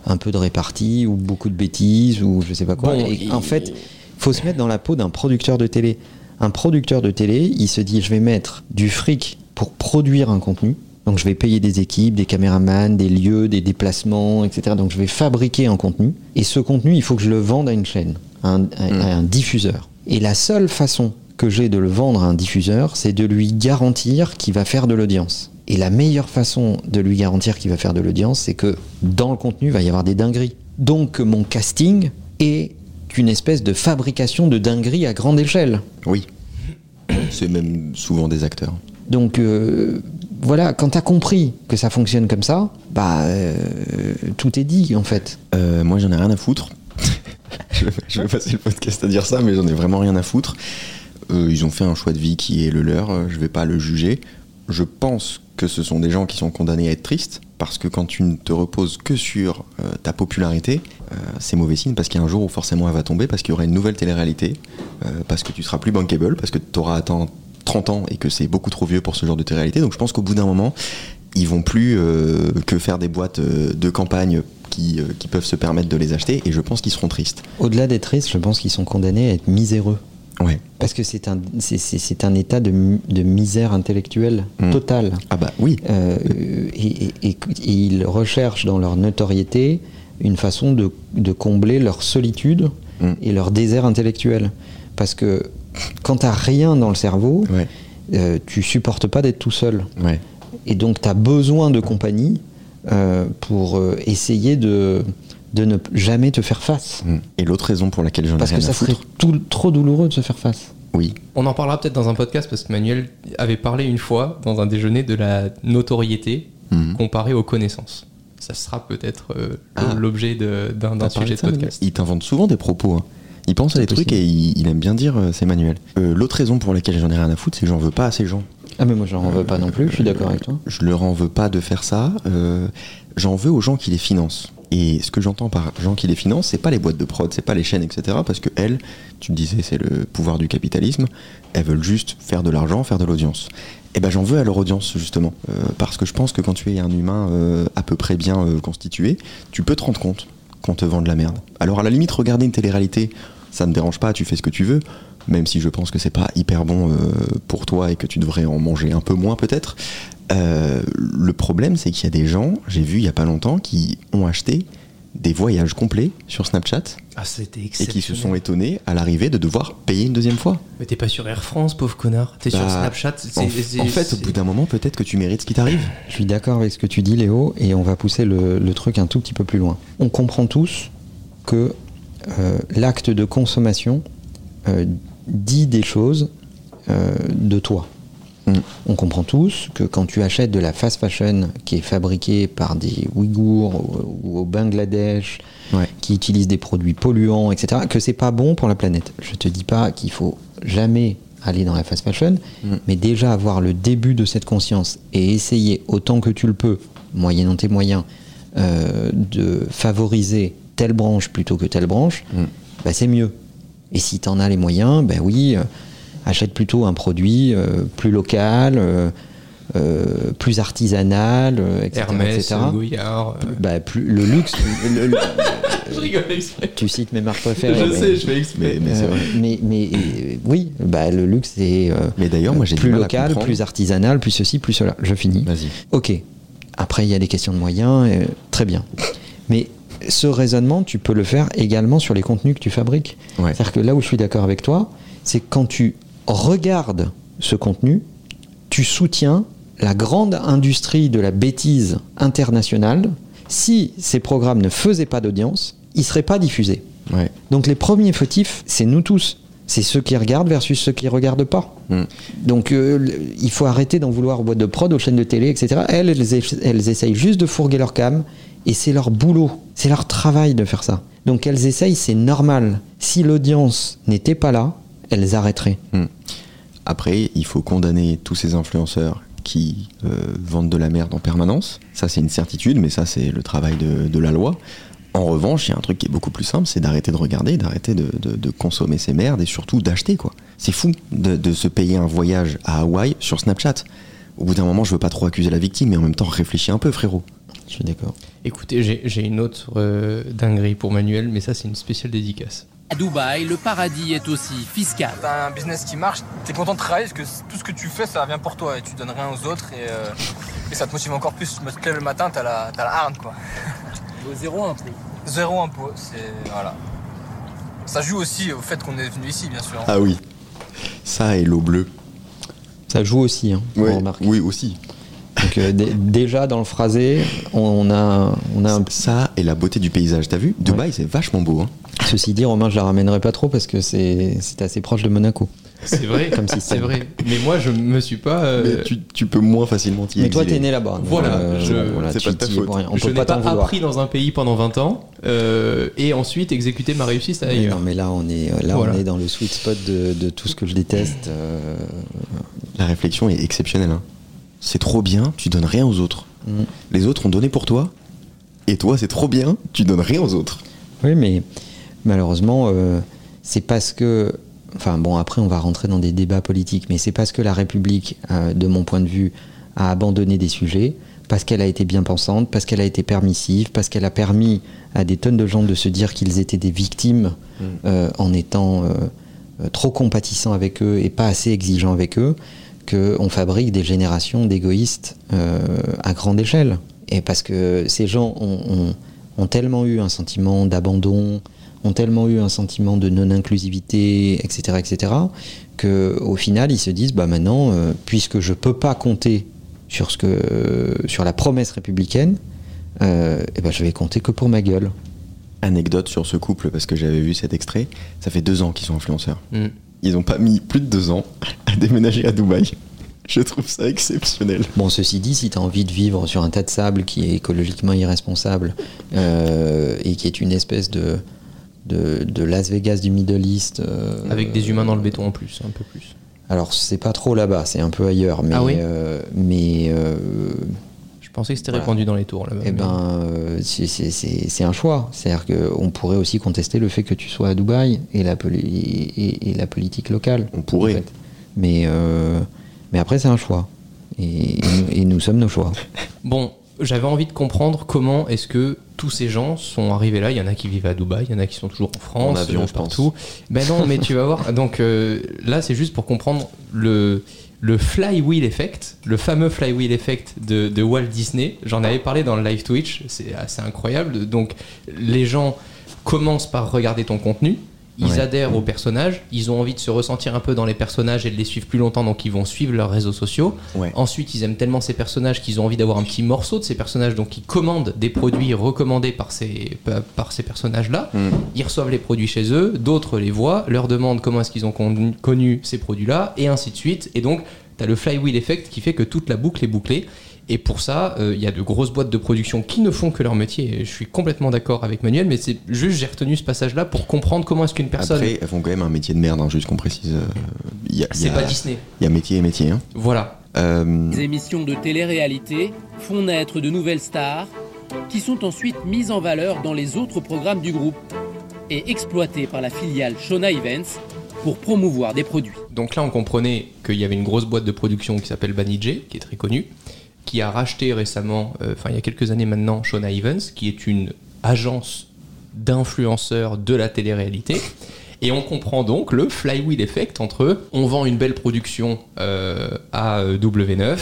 un peu de répartie ou beaucoup de bêtises ou je sais pas quoi. Bon, et il- en fait, faut se mettre dans la peau d'un producteur de télé. Un producteur de télé, il se dit je vais mettre du fric pour produire un contenu. Donc je vais payer des équipes, des caméramans, des lieux, des déplacements, etc. Donc je vais fabriquer un contenu. Et ce contenu, il faut que je le vende à une chaîne, à un, à- à un diffuseur. Et la seule façon que j'ai de le vendre à un diffuseur, c'est de lui garantir qu'il va faire de l'audience. Et la meilleure façon de lui garantir qu'il va faire de l'audience, c'est que dans le contenu, il va y avoir des dingueries. Donc que mon casting est une espèce de fabrication de dingueries à grande échelle. Oui. C'est même souvent des acteurs. Donc euh, voilà, quand tu as compris que ça fonctionne comme ça, bah euh, tout est dit en fait. Euh, moi, j'en ai rien à foutre. je, vais, je vais passer le podcast à dire ça, mais j'en ai vraiment rien à foutre. Ils ont fait un choix de vie qui est le leur. Je vais pas le juger. Je pense que ce sont des gens qui sont condamnés à être tristes parce que quand tu ne te reposes que sur euh, ta popularité, euh, c'est mauvais signe parce qu'il y a un jour où forcément elle va tomber parce qu'il y aura une nouvelle télé-réalité, euh, parce que tu seras plus bankable, parce que tu auras atteint 30 ans et que c'est beaucoup trop vieux pour ce genre de télé-réalité. Donc je pense qu'au bout d'un moment, ils vont plus que faire des boîtes de campagne qui, peuvent se permettre de les acheter et je pense qu'ils seront tristes. Au-delà d'être tristes, je pense qu'ils sont condamnés à être miséreux. Ouais. Parce que c'est un, c'est, un état de, de misère intellectuelle Mm. totale. Ah bah oui. Euh, et, et- et- et ils recherchent dans leur notoriété une façon de, de combler leur solitude Mm. et leur désert intellectuel. Parce que quand t'as rien dans le cerveau, Ouais. euh, tu supportes pas d'être tout seul. Ouais. Et donc, tu as besoin de compagnie euh, pour euh, essayer de, de ne jamais te faire face. Mm. Et l'autre raison pour laquelle j'en ai Parce rien que à ça serait tout- trop douloureux de se faire face. Oui. On en parlera peut-être dans un podcast parce que Manuel avait parlé une fois dans un déjeuner de la notoriété Mhm. comparée aux connaissances. Ça sera peut-être euh, Ah. l'objet d'un sujet de ça, podcast. Il t'invente souvent des propos. hein. Il pense à des trucs et il, il aime bien dire euh, c'est Manuel. Euh, L'autre raison pour laquelle j'en ai rien à foutre, c'est que j'en veux pas à ces gens. Ah, mais moi, j'en veux pas non plus, je suis d'accord avec toi. Je leur en veux pas de faire ça. euh, J'en veux aux gens qui les financent. Et ce que j'entends par gens qui les financent, c'est pas les boîtes de prod, c'est pas les chaînes, etc. Parce que elles, tu le disais, c'est le pouvoir du capitalisme. Elles veulent juste faire de l'argent, faire de l'audience. Et ben j'en veux à leur audience justement, Euh, parce que je pense que quand tu es un humain euh, à peu près bien euh, constitué, tu peux te rendre compte qu'on te vend de la merde. Alors à la limite, regarder une télé-réalité, ça me dérange pas, tu fais ce que tu veux, même si je pense que c'est pas hyper bon pour toi et que tu devrais en manger un peu moins peut-être. Euh, le problème, c'est qu'il y a des gens, j'ai vu il y a pas longtemps, qui ont acheté des voyages complets sur Snapchat Ah, c'était et qui se sont étonnés à l'arrivée de devoir payer une deuxième fois. Mais t'es pas sur Air France, pauvre connard. T'es sur Bah, Snapchat. c'est- En, fait, au bout d'un moment, peut-être que tu mérites ce qui t'arrive. Je suis d'accord avec ce que tu dis, Léo, et on va pousser le, le truc un tout petit peu plus loin. On comprend tous que euh, l'acte de consommation euh, dit des choses euh, de toi. Mm. On comprend tous que quand tu achètes de la fast fashion qui est fabriquée par des Ouïghours ou, ou au Bangladesh, Ouais. qui utilisent des produits polluants, etc., que c'est pas bon pour la planète. Je te dis pas qu'il faut jamais aller dans la fast fashion, Mm. mais déjà avoir le début de cette conscience et essayer autant que tu le peux, moyennant tes moyens, euh, de favoriser telle branche plutôt que telle branche, Mm. bah, c'est mieux. Et si tu en as les moyens, ben oui, euh, achète plutôt un produit euh, plus local, euh, euh, plus artisanal, euh, etc. Hermès, etc. Euh, Bah, plus, le luxe, le- le- Je rigole exprès. tu cites mes marques préférées. Je mais- sais, je fais exprès. Mais, mais c'est euh, vrai. mais, mais, euh, oui, bah, le luxe c'est euh, Mais d'ailleurs, moi, j'ai plus local, plus artisanal, plus ceci, plus cela. Je finis. Vas-y. Ok. Après, il y a des questions de moyens. euh, très bien. Mais ce raisonnement, tu peux le faire également sur les contenus que tu fabriques. Ouais. C'est-à-dire que là où je suis d'accord avec toi, c'est quand tu regardes ce contenu, tu soutiens la grande industrie de la bêtise internationale. Si ces programmes ne faisaient pas d'audience, ils ne seraient pas diffusés. Ouais. Donc les premiers fautifs, c'est nous tous. C'est ceux qui regardent versus ceux qui regardent pas. Mm. Donc euh, il faut arrêter d'en vouloir aux boîtes de prod, aux chaînes de télé, etc. Elles, elles, elles essayent juste de fourguer leur cam et c'est leur boulot, c'est leur travail de faire ça. Donc elles essayent, c'est normal. Si l'audience n'était pas là, elles arrêteraient. Après, il faut condamner tous ces influenceurs qui euh, vendent de la merde en permanence. Ça, c'est une certitude, mais ça, c'est le travail de, de la loi. En revanche, il y a un truc qui est beaucoup plus simple, c'est d'arrêter de regarder, d'arrêter de, de- de consommer ces merdes et surtout d'acheter, quoi. C'est fou de, de se payer un voyage à Hawaï sur Snapchat. Au bout d'un moment, je veux pas trop accuser la victime, mais en même temps, réfléchis un peu, frérot. Je suis d'accord. Écoutez, j'ai j'ai une autre euh, dinguerie pour Manuel, mais ça, c'est une spéciale dédicace. À Dubaï, le paradis est aussi fiscal. T'as un business qui marche, t'es content de travailler parce que tout ce que tu fais, ça vient pour toi et tu donnes rien aux autres et, euh, et ça te motive encore plus. Tu te lèves le matin, t'as la, t'as la harne quoi. Zéro impôt. Zéro impôt, c'est. Voilà. Ça joue aussi au fait qu'on est venu ici, bien sûr. Ah oui. Ça et l'eau bleue. Ça joue aussi, hein, on Ouais, remarque. oui, aussi. Donc euh, dé- déjà dans le phrasé, on, on a, on a un Ça et la beauté du paysage, t'as vu? Dubaï, c'est vachement beau. Hein. Ceci dit, Romain, je la ramènerai pas trop parce que c'est c'est assez proche de Monaco. C'est vrai, Comme si c'est vrai. Mais moi, je me suis pas. euh, Mais tu, tu peux moins facilement t'y Mais toi, t'es né là-bas. Voilà, euh, je- voilà, c'est pas ta faute. pour rien. On je peut n'ai pas pas appris dans un pays pendant 20 ans euh, et ensuite exécuté ma réussite Mais ailleurs. non, mais là, on est, là, Voilà. on est dans le sweet spot de, de tout ce que je déteste. euh, La réflexion est exceptionnelle. hein. C'est trop bien, tu donnes rien aux autres. Mm. Les autres ont donné pour toi, et toi, c'est trop bien, tu donnes rien aux autres. Oui, mais malheureusement, euh, c'est parce que. Enfin, bon, après, on va rentrer dans des débats politiques, mais c'est parce que la République, euh, de mon point de vue, a abandonné des sujets, parce qu'elle a été bien pensante, parce qu'elle a été permissive, parce qu'elle a permis à des tonnes de gens de se dire qu'ils étaient des victimes euh, en étant trop compatissant avec eux et pas assez exigeant avec eux qu'on fabrique des générations d'égoïstes à grande échelle. Et parce que ces gens ont, ont- ont tellement eu un sentiment d'abandon, ont tellement eu un sentiment de non-inclusivité, etc., etc., qu'au final, ils se disent, bah maintenant, euh, puisque je peux pas compter sur, ce que, sur la promesse républicaine, euh, eh ben, je vais compter que pour ma gueule. Anecdote sur ce couple, parce que j'avais vu cet extrait, ça fait deux ans qu'ils sont influenceurs. Mm. Ils n'ont pas mis plus de deux ans à déménager à Dubaï. Je trouve ça exceptionnel. Bon, ceci dit, si tu as envie de vivre sur un tas de sable qui est écologiquement irresponsable euh, et qui est une espèce de, de, de Las Vegas du Middle East. euh, Avec des humains dans le béton en plus, un peu plus. Alors, c'est pas trop là-bas, c'est un peu ailleurs. Mais, Ah oui euh, mais euh, Je pensais que c'était Voilà. répandu dans les tours là-bas. eh mais- ben, euh, c'est- c'est c'est- c'est un choix. C'est-à-dire qu'on pourrait aussi contester le fait que tu sois à Dubaï et la, poli- et, et- et la politique locale. On pourrait. en fait. Mais, euh, mais après, c'est un choix. Et, et nous, et nous sommes nos choix. Bon, j'avais envie de comprendre comment est-ce que tous ces gens sont arrivés là. Il y en a qui vivent à Dubaï, il y en a qui sont toujours en France, En avion, je pense. partout. Ben non, mais tu vas voir. Donc euh, là, c'est juste pour comprendre le le flywheel effect, le fameux flywheel effect de, de Walt Disney. J'en avais parlé dans le live Twitch. C'est assez incroyable. Donc les gens commencent par regarder ton contenu. Ils Ouais. adhèrent aux personnages, ils ont envie de se ressentir un peu dans les personnages et de les suivre plus longtemps, donc ils vont suivre leurs réseaux sociaux. Ouais. Ensuite, ils aiment tellement ces personnages qu'ils ont envie d'avoir un petit morceau de ces personnages, donc ils commandent des produits recommandés par ces, par- ces personnages-là. Mm. Ils reçoivent les produits chez eux, d'autres les voient, leur demandent comment est-ce qu'ils ont connu, connu ces produits-là, et ainsi de suite. Et donc, tu as le flywheel effect qui fait que toute la boucle est bouclée. Et pour ça, euh, il y a de grosses boîtes de production qui ne font que leur métier. Et je suis complètement d'accord avec Manuel, mais c'est juste j'ai retenu ce passage-là pour comprendre comment est-ce qu'une personne. Après, elles font quand même un métier de merde, hein, juste qu'on précise. euh, c'est a- pas Disney. il y a métier et métier. hein. Voilà. Euh, Les émissions de télé-réalité font naître de nouvelles stars qui sont ensuite mises en valeur dans les autres programmes du groupe et exploitées par la filiale Shona Events pour promouvoir des produits. Donc là, on comprenait qu'il y avait une grosse boîte de production qui s'appelle Banijay, qui est très connue, qui a racheté récemment, euh, enfin il y a quelques années maintenant, Shona Evans, qui est une agence d'influenceurs de la télé-réalité. Et on comprend donc le flywheel effect entre on vend une belle production euh, à euh, W9,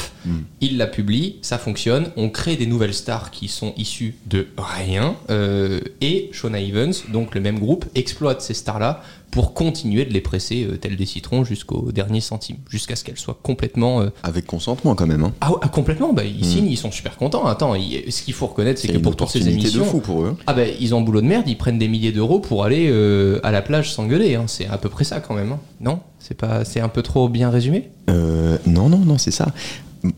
il la publie, ça fonctionne, on crée des nouvelles stars qui sont issues de rien, euh, et Shona Evans, donc le même groupe, exploite ces stars-là pour continuer de les presser euh, tels des citrons jusqu'au dernier centime, jusqu'à ce qu'elles soient complètement... euh, avec consentement quand même. hein. ah, ah, complètement, bah, ils signent, ils sont super contents. Attends, il- ce qu'il faut reconnaître, c'est que pour toutes ces opportunité de émissions... fou pour eux. Ah bah ils ont un boulot de merde, ils prennent des milliers d'euros pour aller euh, à la plage s'engueuler. hein. C'est à peu près ça quand même. hein. Non? C'est pas, c'est un peu trop bien résumé? Euh, non, non, non, c'est ça.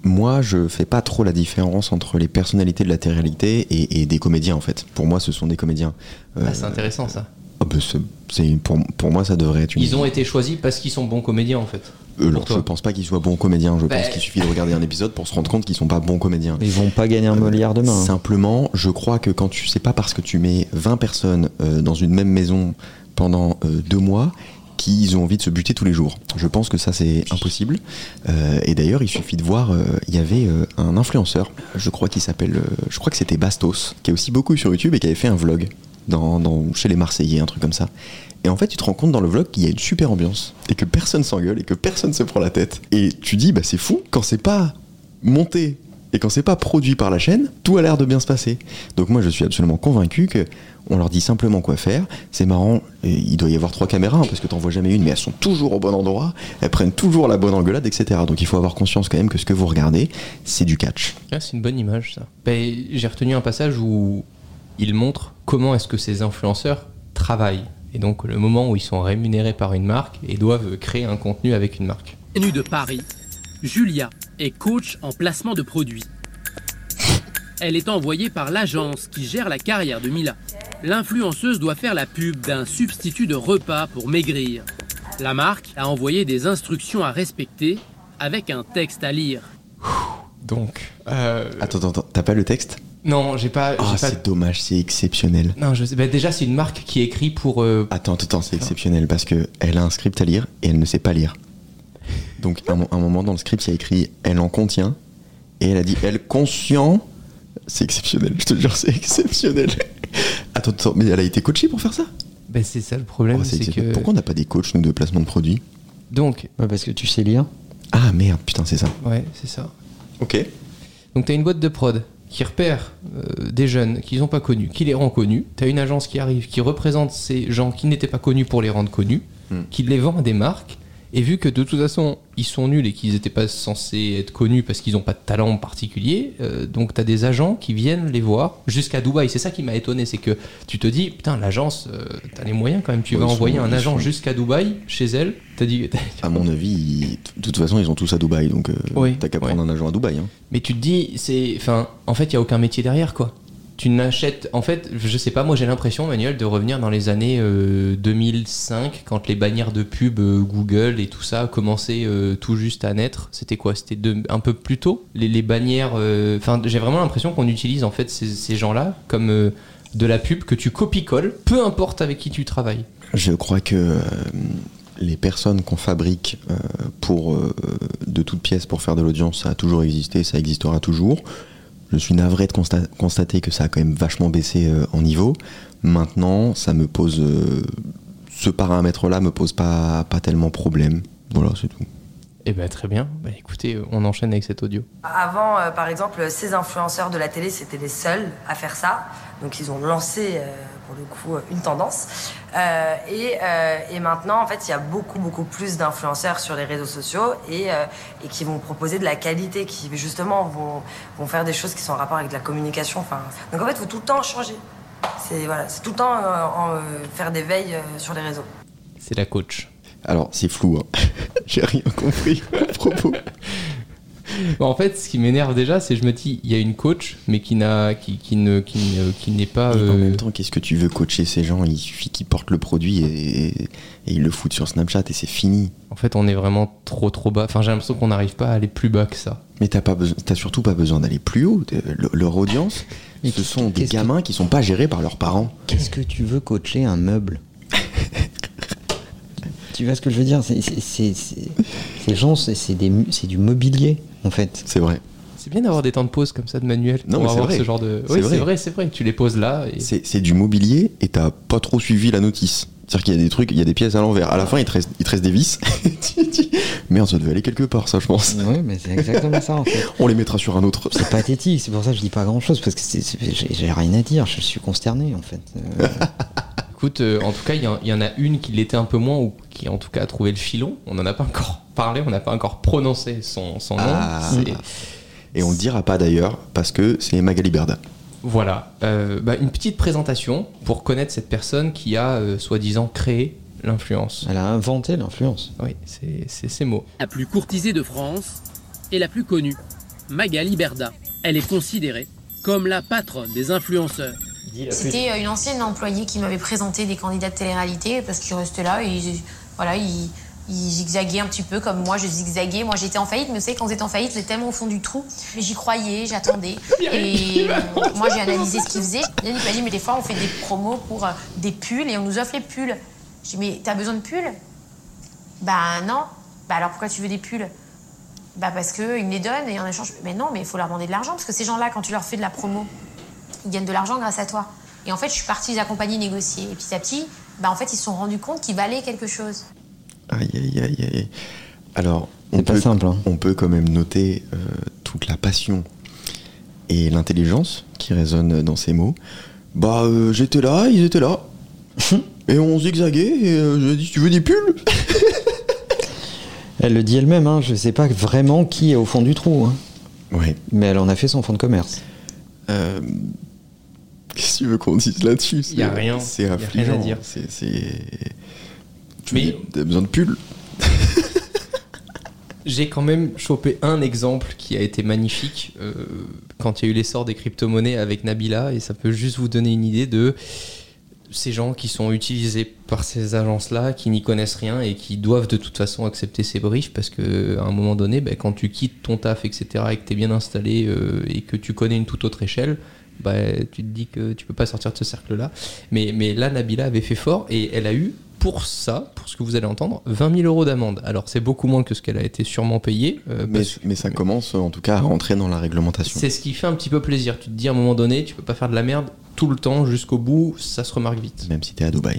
Moi, je fais pas trop la différence entre les personnalités de la télé-réalité et, et des comédiens en fait. Pour moi, ce sont des comédiens. Euh, Ah, C'est intéressant ça. Ah bah, c'est- c'est- pour, pour moi, ça devrait être une. Ils ont été choisis parce qu'ils sont bons comédiens en fait. Euh, toi. je pense pas qu'ils soient bons comédiens. Je Bah, pense qu'il suffit de regarder un épisode pour se rendre compte qu'ils sont pas bons comédiens. Ils vont pas gagner un Molière demain. hein. Simplement, je crois que quand tu sais pas parce que tu mets 20 personnes euh, dans une même maison pendant euh, deux mois qu'ils ont envie de se buter tous les jours. Je pense que ça c'est impossible. Euh, et d'ailleurs, il suffit de voir, euh, il y avait euh, un influenceur, je crois qu'il s'appelle, euh, je crois que c'était Bastos, qui est aussi beaucoup sur YouTube et qui avait fait un vlog dans, chez les Marseillais, un truc comme ça. Et en fait, tu te rends compte dans le vlog qu'il y a une super ambiance et que personne s'engueule et que personne se prend la tête. Et tu dis, bah c'est fou quand c'est pas monté et quand c'est pas produit par la chaîne, tout a l'air de bien se passer. Donc moi, je suis absolument convaincu que on leur dit simplement quoi faire. C'est marrant, il doit y avoir trois caméras hein, parce que t'en vois jamais une, mais elles sont toujours au bon endroit, elles prennent toujours la bonne engueulade, etc. Donc il faut avoir conscience quand même que ce que vous regardez, c'est du catch. Ah, c'est une bonne image ça. Ben, J'ai retenu un passage où il montre comment est-ce que ces influenceurs travaillent. Et donc le moment où ils sont rémunérés par une marque et doivent créer un contenu avec une marque. Venue de Paris, Julia est coach en placement de produits. Elle est envoyée par l'agence qui gère la carrière de Mila. L'influenceuse doit faire la pub d'un substitut de repas pour maigrir. La marque a envoyé des instructions à respecter avec un texte à lire. Donc... euh, Attends, attends, attends, t'as pas le texte? Non, j'ai pas... Ah, pas- c'est dommage, c'est exceptionnel. Non, je sais. ben, déjà, c'est une marque qui écrit pour... euh, Attends, attends, c'est exceptionnel parce que elle a un script à lire et elle ne sait pas lire. Donc, à un, un moment dans le script, il y a écrit elle en contient et elle a dit elle conscient. C'est exceptionnel, je te jure, c'est exceptionnel. Attends, attends, mais elle a été coachée pour faire ça? Ben, c'est ça le problème, Oh, c'est que. Pourquoi on n'a pas des coachs, nous, de placement de produits? Donc, Ouais, parce que tu sais lire. Ah merde, putain, c'est ça. ouais, c'est ça. Ok. Donc, tu as une boîte de prod qui repère euh, des jeunes qu'ils n'ont pas connus, qui les rend connus. Tu as une agence qui arrive, qui représente ces gens qui n'étaient pas connus pour les rendre connus, Hmm. qui les vend à des marques. Et vu que de toute façon, ils sont nuls et qu'ils n'étaient pas censés être connus parce qu'ils n'ont pas de talent particulier, euh, donc tu as des agents qui viennent les voir jusqu'à Dubaï. C'est ça qui m'a étonné, c'est que tu te dis, putain, l'agence, euh, t'as les moyens quand même, tu Ouais, vas sont- envoyer un agent sont- jusqu'à Dubaï, chez elle, t'as dit, À mon avis, ils- de toute façon, ils sont tous à Dubaï, donc euh, Oui, t'as qu'à ouais. prendre un agent à Dubaï. hein. Mais tu te dis, c'est. Enfin, en fait, il n'y a aucun métier derrière, quoi. Tu n'achètes. En fait, je sais pas, moi j'ai l'impression, Manuel, de revenir dans les années euh, 2005, quand les bannières de pub euh, Google et tout ça commençaient euh, tout juste à naître. C'était quoi? C'était un peu plus tôt? Les, bannières. euh, Enfin, j'ai vraiment l'impression qu'on utilise en fait ces, gens-là comme euh, de la pub que tu copies-colles, peu importe avec qui tu travailles. Je crois que euh, les personnes qu'on fabrique euh, pour euh, de toutes pièces pour faire de l'audience, ça a toujours existé, ça existera toujours. Je suis navré de consta- constater que ça a quand même vachement baissé euh, en niveau. Maintenant, ça me pose euh, ce paramètre-là me pose pas pas tellement problème. Voilà, c'est tout. Eh ben très bien. Bah écoutez, on enchaîne avec cet audio. Avant, euh, par exemple, ces influenceurs de la télé, c'était les seuls à faire ça. Donc, ils ont lancé, euh, pour le coup, une tendance. Euh, et, euh, et maintenant, en fait, il y a beaucoup, beaucoup plus d'influenceurs sur les réseaux sociaux et, euh, et qui vont proposer de la qualité, qui justement vont, vont faire des choses qui sont en rapport avec la communication. Enfin, donc, en fait, il faut tout le temps changer. C'est voilà, c'est tout le temps en, faire des veilles sur les réseaux. C'est la coach. Alors, c'est flou. hein. J'ai rien compris à propos. Bon, en fait, ce qui m'énerve déjà, c'est que je me dis, il y a une coach, mais qui n'a, qui, qui ne, qui ne- qui n'est pas. Et en euh, même temps, qu'est-ce que tu veux coacher ces gens? Il suffit qu'ils portent le produit et, et ils le foutent sur Snapchat et c'est fini. En fait, on est vraiment trop trop bas. Enfin, j'ai l'impression qu'on n'arrive pas à aller plus bas que ça. Mais t'as pas besoin, t'as surtout pas besoin d'aller plus haut. Le- Leur audience, ce sont des que- gamins qui sont pas gérés par leurs parents. Qu'est-ce que tu veux coacher un meuble? Tu vois ce que je veux dire C'est- Ces gens, c'est du mobilier, en fait. C'est vrai. C'est bien d'avoir des temps de pause comme ça de manuel Non, pour mais c'est avoir vrai. ce genre de. C'est Oui, vrai. c'est vrai, c'est vrai. Tu les poses là. Et... C'est du mobilier et t'as pas trop suivi la notice. C'est-à-dire qu'il y a des trucs, il y a des pièces à l'envers. À la fin, il te reste, il te reste des vis. Merde, ça devait aller quelque part, ça, je pense. Oui, mais c'est exactement ça, en fait. On les mettra sur un autre. C'est pathétique, c'est pour ça que je dis pas grand chose, parce que j'ai j'ai rien à dire, je suis consterné, en fait. Euh, Écoute, euh, en tout cas, il y, en- il y en a une qui l'était un peu moins ou qui en tout cas a trouvé le filon. On n'en a pas encore parlé, on n'a pas encore prononcé son, son nom. Ah. Et on le dira pas d'ailleurs, parce que c'est Magali Berda. Voilà, Euh, bah, une petite présentation pour connaître cette personne qui a euh, soi-disant créé l'influence. elle a inventé l'influence. Oui, c'est c'est ces mots. La plus courtisée de France et la plus connue, Magali Berda. Elle est considérée comme la patronne des influenceurs. C'était euh, une ancienne employée qui m'avait présenté des candidats de télé-réalité parce qu'ils restaient là et ils- voilà, ils, ils zigzaguaient un petit peu comme moi je zigzaguais. Moi j'étais en faillite, mais vous savez, quand vous êtes en faillite, vous êtes tellement au fond du trou. Mais j'y croyais, j'attendais. Et euh, moi j'ai analysé ce qu'ils faisaient. Yannick m'a dit, mais des fois on fait des promos pour euh, des pulls et on nous offre les pulls. J'ai dit, mais t'as besoin de pulls? Bah non. Bah alors pourquoi tu veux des pulls? Bah parce qu'ils me les donnent et en échange. Mais non, mais il faut leur demander de l'argent parce que ces gens-là, quand tu leur fais de la promo, ils gagnent de l'argent grâce à toi. Et en fait, je suis partie les accompagner, négocier. Et petit à petit, bah en fait, ils se sont rendus compte qu'ils valaient quelque chose. Aïe, aïe, aïe, aïe. Alors, on C'est pas peut, simple, hein. on peut quand même noter euh, toute la passion et l'intelligence qui résonnent dans ces mots. Bah, euh, j'étais là, ils étaient là. et on zigzaguait, et euh, je dis, tu veux des pulls? Elle le dit elle-même, hein, je sais pas vraiment qui est au fond du trou, hein. Ouais. mais elle en a fait son fonds de commerce. Euh, Qu'est-ce que tu veux qu'on dise là-dessus Y a C'est- rien. C'est Y a rien à affligeant. dire. C'est. c'est- Tu Mais- as besoin de pulls J'ai quand même chopé un exemple qui a été magnifique euh, quand il y a eu l'essor des crypto-monnaies avec Nabila et ça peut juste vous donner une idée de ces gens qui sont utilisés par ces agences-là, qui n'y connaissent rien et qui doivent de toute façon accepter ces briefs parce que à un moment donné, ben, quand tu quittes ton taf, etc., et que tu es bien installé euh, et que tu connais une toute autre échelle, bah, tu te dis que tu peux pas sortir de ce cercle-là. Mais, mais là, Nabila avait fait fort et elle a eu, pour ça, pour ce que vous allez entendre, 20 000 euros d'amende. Alors, c'est beaucoup moins que ce qu'elle a été sûrement payée. euh, mais, mais ça commence en tout cas à rentrer dans la réglementation. c'est ce qui fait un petit peu plaisir. Tu te dis à un moment donné, tu peux pas faire de la merde tout le temps jusqu'au bout, ça se remarque vite. Même si t'es à Dubaï.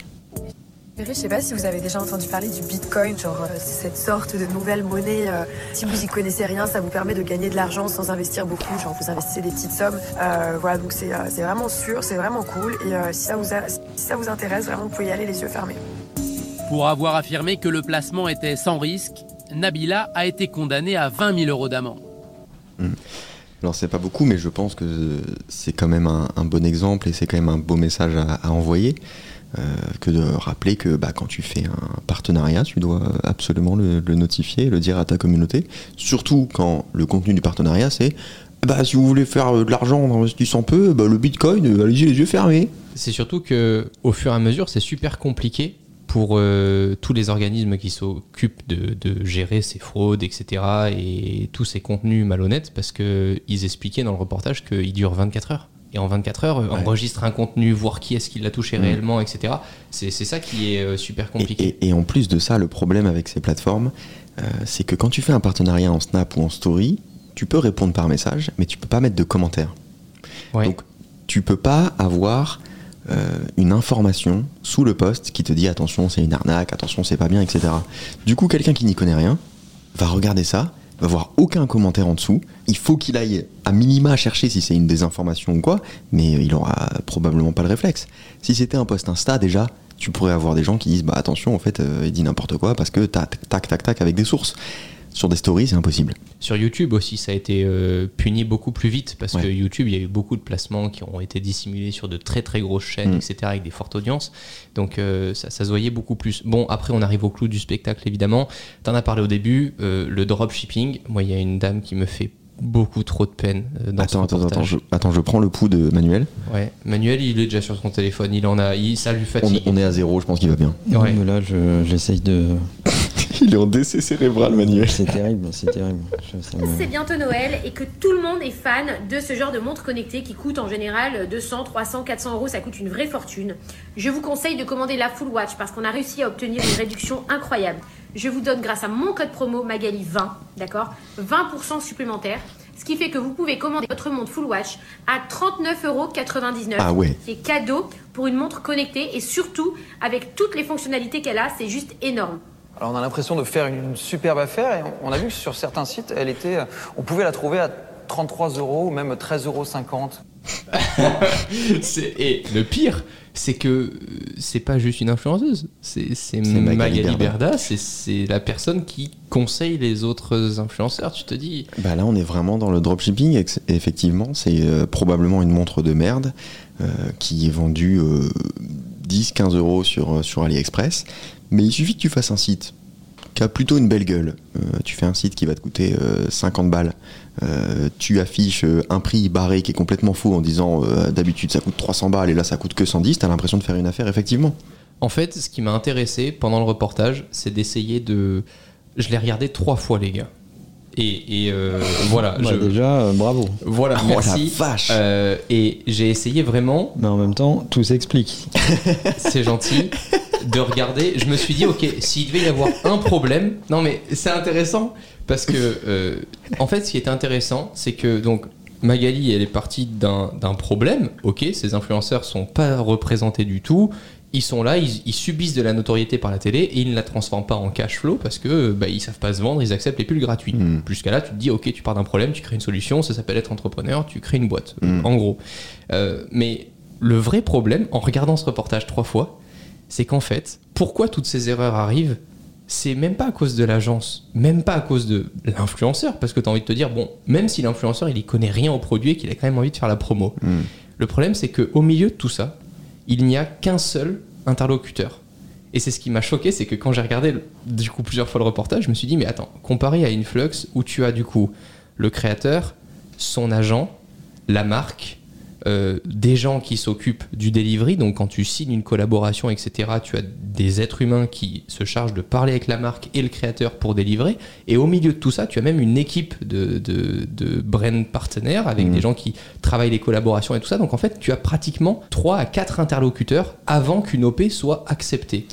Je sais pas si vous avez déjà entendu parler du Bitcoin, genre euh, c'est cette sorte de nouvelle monnaie. euh, si vous y connaissez rien, ça vous permet de gagner de l'argent sans investir beaucoup. Genre vous investissez des petites sommes. Euh, voilà, donc c'est c'est vraiment sûr, c'est vraiment cool. Et si, ça vous a- si ça vous intéresse, vraiment vous pouvez y aller les yeux fermés. Pour avoir affirmé que le placement était sans risque, Nabila a été condamnée à 20 000 euros d'amende. Alors c'est pas beaucoup, mais je pense que c'est quand même un, un bon exemple et c'est quand même un beau message à, à envoyer. Euh, que de rappeler que bah, quand tu fais un partenariat, tu dois absolument le, notifier, le dire à ta communauté. Surtout quand le contenu du partenariat c'est bah, si vous voulez faire euh, de l'argent en investissant peu, bah, le bitcoin, euh, allez-y les yeux fermés. C'est surtout que au fur et à mesure, c'est super compliqué pour tous les organismes qui s'occupent de, de gérer ces fraudes, etc. et tous ces contenus malhonnêtes, parce qu'ils expliquaient dans le reportage qu'ils durent 24 heures. Et en 24 heures, euh, enregistre un contenu, voir qui est-ce qui l'a touché Mm. réellement, etc. C'est c'est ça qui est euh, super compliqué. Et, et en plus de ça, le problème avec ces plateformes, euh, c'est que quand tu fais un partenariat en Snap ou en Story, tu peux répondre par message, mais tu peux pas mettre de commentaires. Donc, tu peux pas avoir euh, une information sous le post qui te dit attention, c'est une arnaque, attention, c'est pas bien, etc. Du coup, quelqu'un qui n'y connaît rien va regarder ça, va voir aucun commentaire en dessous. Il faut qu'il aille à minima chercher si c'est une désinformation ou quoi, mais il aura probablement pas le réflexe. Si c'était un post Insta, déjà, tu pourrais avoir des gens qui disent bah attention, en fait, euh, il dit n'importe quoi parce que tac, tac, tac, avec des sources. Sur des stories, c'est impossible. Sur YouTube aussi, ça a été euh, puni beaucoup plus vite parce que YouTube, il y a eu beaucoup de placements qui ont été dissimulés sur de très très grosses chaînes, Mm. etc., avec des fortes audiences. Donc euh, ça, ça se voyait beaucoup plus. Bon, après, on arrive au clou du spectacle, évidemment. T'en as parlé au début, euh, le dropshipping. Moi, il y a une dame qui me fait beaucoup trop de peine euh, dans Attends, ce attends, attends, je, attends, je prends le pouls de Manuel. Ouais, Manuel, il est déjà sur son téléphone, il en a, il, ça lui On, fatigue. on est à zéro, je pense qu'il va bien. Non, mais là, je- j'essaye de. Il est en décès cérébral, Manuel. C'est terrible, c'est terrible. C'est bientôt Noël et que tout le monde est fan de ce genre de montre connectée qui coûte en général 200, 300, 400 euros. Ça coûte une vraie fortune. Je vous conseille de commander la Full Watch parce qu'on a réussi à obtenir une réduction incroyable. Je vous donne grâce à mon code promo Magali20, d'accord 20% supplémentaire. Ce qui fait que vous pouvez commander votre montre Full Watch à 39,99 euros. Ah ouais. C'est cadeau pour une montre connectée et surtout avec toutes les fonctionnalités qu'elle a, c'est juste énorme. Alors on a l'impression de faire une superbe affaire et on on a vu que sur certains sites, elle était, on pouvait la trouver à 33 euros ou même 13,50 euros. C'est- et le pire, c'est que euh, c'est pas juste une influenceuse, c'est Magali Magali Berda. Berda, c'est- la personne qui conseille les autres influenceurs. Tu te dis, Bah là, on est vraiment dans le dropshipping. Effectivement, c'est euh, probablement une montre de merde euh, qui est vendue euh, 10-15 euros sur, euh, sur AliExpress. Mais il suffit que tu fasses un site qui a plutôt une belle gueule. Euh, tu fais un site qui va te coûter euh, 50 balles. Euh, tu affiches euh, un prix barré qui est complètement faux en disant euh, d'habitude ça coûte 300 balles et là ça coûte que 110. T'as l'impression de faire une affaire, effectivement. En fait, ce qui m'a intéressé pendant le reportage, c'est d'essayer de. Je l'ai regardé trois fois, les gars. Et, et, euh, voilà. Bah, je- Déjà, euh, bravo. Voilà, Oh la merci. vache. Euh, et j'ai essayé vraiment. Mais en même temps, tout s'explique. c'est gentil de regarder. Je me suis dit, ok, s'il devait y avoir un problème, non mais c'est intéressant parce que, euh, en fait, ce qui est intéressant, c'est que donc Magali, elle est partie d'un problème. Ok, ces influenceurs sont pas représentés du tout. Ils sont là, ils, ils subissent de la notoriété par la télé et ils ne la transforment pas en cash flow parce que bah, ils savent pas se vendre, ils acceptent les pulls gratuits. Jusqu'à là, tu te dis, ok, tu pars d'un problème, tu crées une solution, ça s'appelle être entrepreneur, tu crées une boîte, en gros. Euh, mais le vrai problème, en regardant ce reportage trois fois, c'est qu'en fait, pourquoi toutes ces erreurs arrivent c'est même pas à cause de l'agence, même pas à cause de l'influenceur, parce que tu as envie de te dire, bon, même si l'influenceur il y connaît rien au produit et qu'il a quand même envie de faire la promo, le problème c'est qu'au milieu de tout ça, il n'y a qu'un seul interlocuteur. Et c'est ce qui m'a choqué, c'est que quand j'ai regardé du coup plusieurs fois le reportage, je me suis dit, mais attends, comparé à Influx où tu as du coup le créateur, son agent, la marque, euh, des gens qui s'occupent du delivery. Donc, quand tu signes une collaboration, etc., tu as des êtres humains qui se chargent de parler avec la marque et le créateur pour délivrer. Et au milieu de tout ça, tu as même une équipe de, de, de brand partenaires avec des gens qui travaillent les collaborations et tout ça. Donc, en fait, tu as pratiquement 3 à 4 interlocuteurs avant qu'une OP soit acceptée.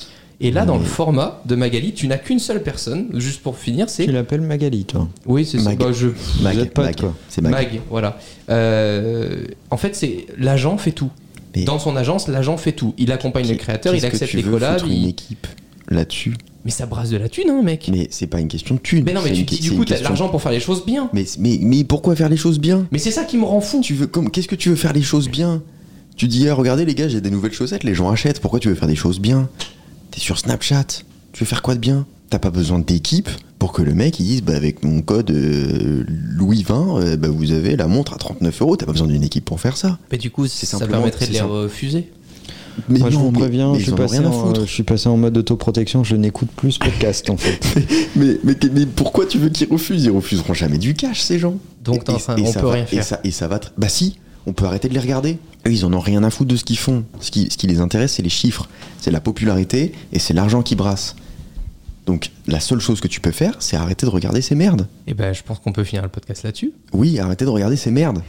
Et là, dans le format de Magali, tu n'as qu'une seule personne, juste pour finir, c'est. Tu l'appelles Magali, toi Oui, c'est ça. Mag. Bah, je... Mag, Mag. quoi. C'est Mag. Mag, voilà. Euh, en fait, c'est l'agent fait tout. Dans son agence, l'agent fait tout. Il accompagne les créateurs, il que accepte tu les collabs. foutre il- une équipe là-dessus. Mais ça brasse de la thune, hein, mec. Mais c'est pas une question de thune. Mais non, mais tu dis du coup, t'as de l'argent pour faire les choses bien. Mais, mais, mais pourquoi faire les choses bien? Mais c'est ça qui me rend fou. Tu veux comme qu'est-ce que tu veux faire les choses bien? Tu dis ah, regardez les gars, j'ai des nouvelles chaussettes, les gens achètent. Pourquoi tu veux faire des choses bien? T'es sur Snapchat. Tu veux faire quoi de bien? T'as pas besoin d'équipe pour que le mec il dise bah avec mon code euh, Louis 20, euh, bah, vous avez la montre à 39 euros. T'as pas besoin d'une équipe pour faire ça. Mais du coup, C'est ça simplement- permettrait de les refuser. Mais Moi, je vous mais- préviens, mais je, suis passé en, foutre. je suis passé en mode autoprotection, je n'écoute plus ce podcast en fait. Mais, mais, mais pourquoi tu veux qu'ils refusent? Ils refuseront jamais du cash, ces gens. Donc, en train- on ça peut va- rien Et faire. ça, et ça va. Bah si, on peut arrêter de les regarder. Eux, ils en ont rien à foutre de ce qu'ils font. Ce qui, ce qui les intéresse, c'est les chiffres, c'est la popularité et c'est l'argent qui brasse. Donc, la seule chose que tu peux faire, c'est arrêter de regarder ces merdes. Et ben, je pense qu'on peut finir le podcast là-dessus. Oui, arrêtez de regarder ces merdes.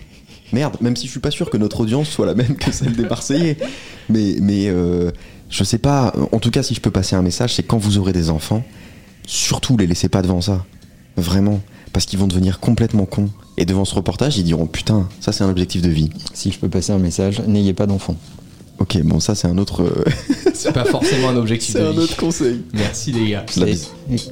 Merde, même si je suis pas sûr que notre audience soit la même que celle des Marseillais. Mais, mais euh, je sais pas. En tout cas, si je peux passer un message, c'est quand vous aurez des enfants, surtout les laissez pas devant ça. Vraiment. Parce qu'ils vont devenir complètement cons. Et devant ce reportage, ils diront Putain, ça c'est un objectif de vie. Si je peux passer un message, n'ayez pas d'enfants. Ok, bon, ça c'est un autre. euh, C'est pas forcément un objectif c'est de un vie. autre conseil. Merci les gars. La Et- bise.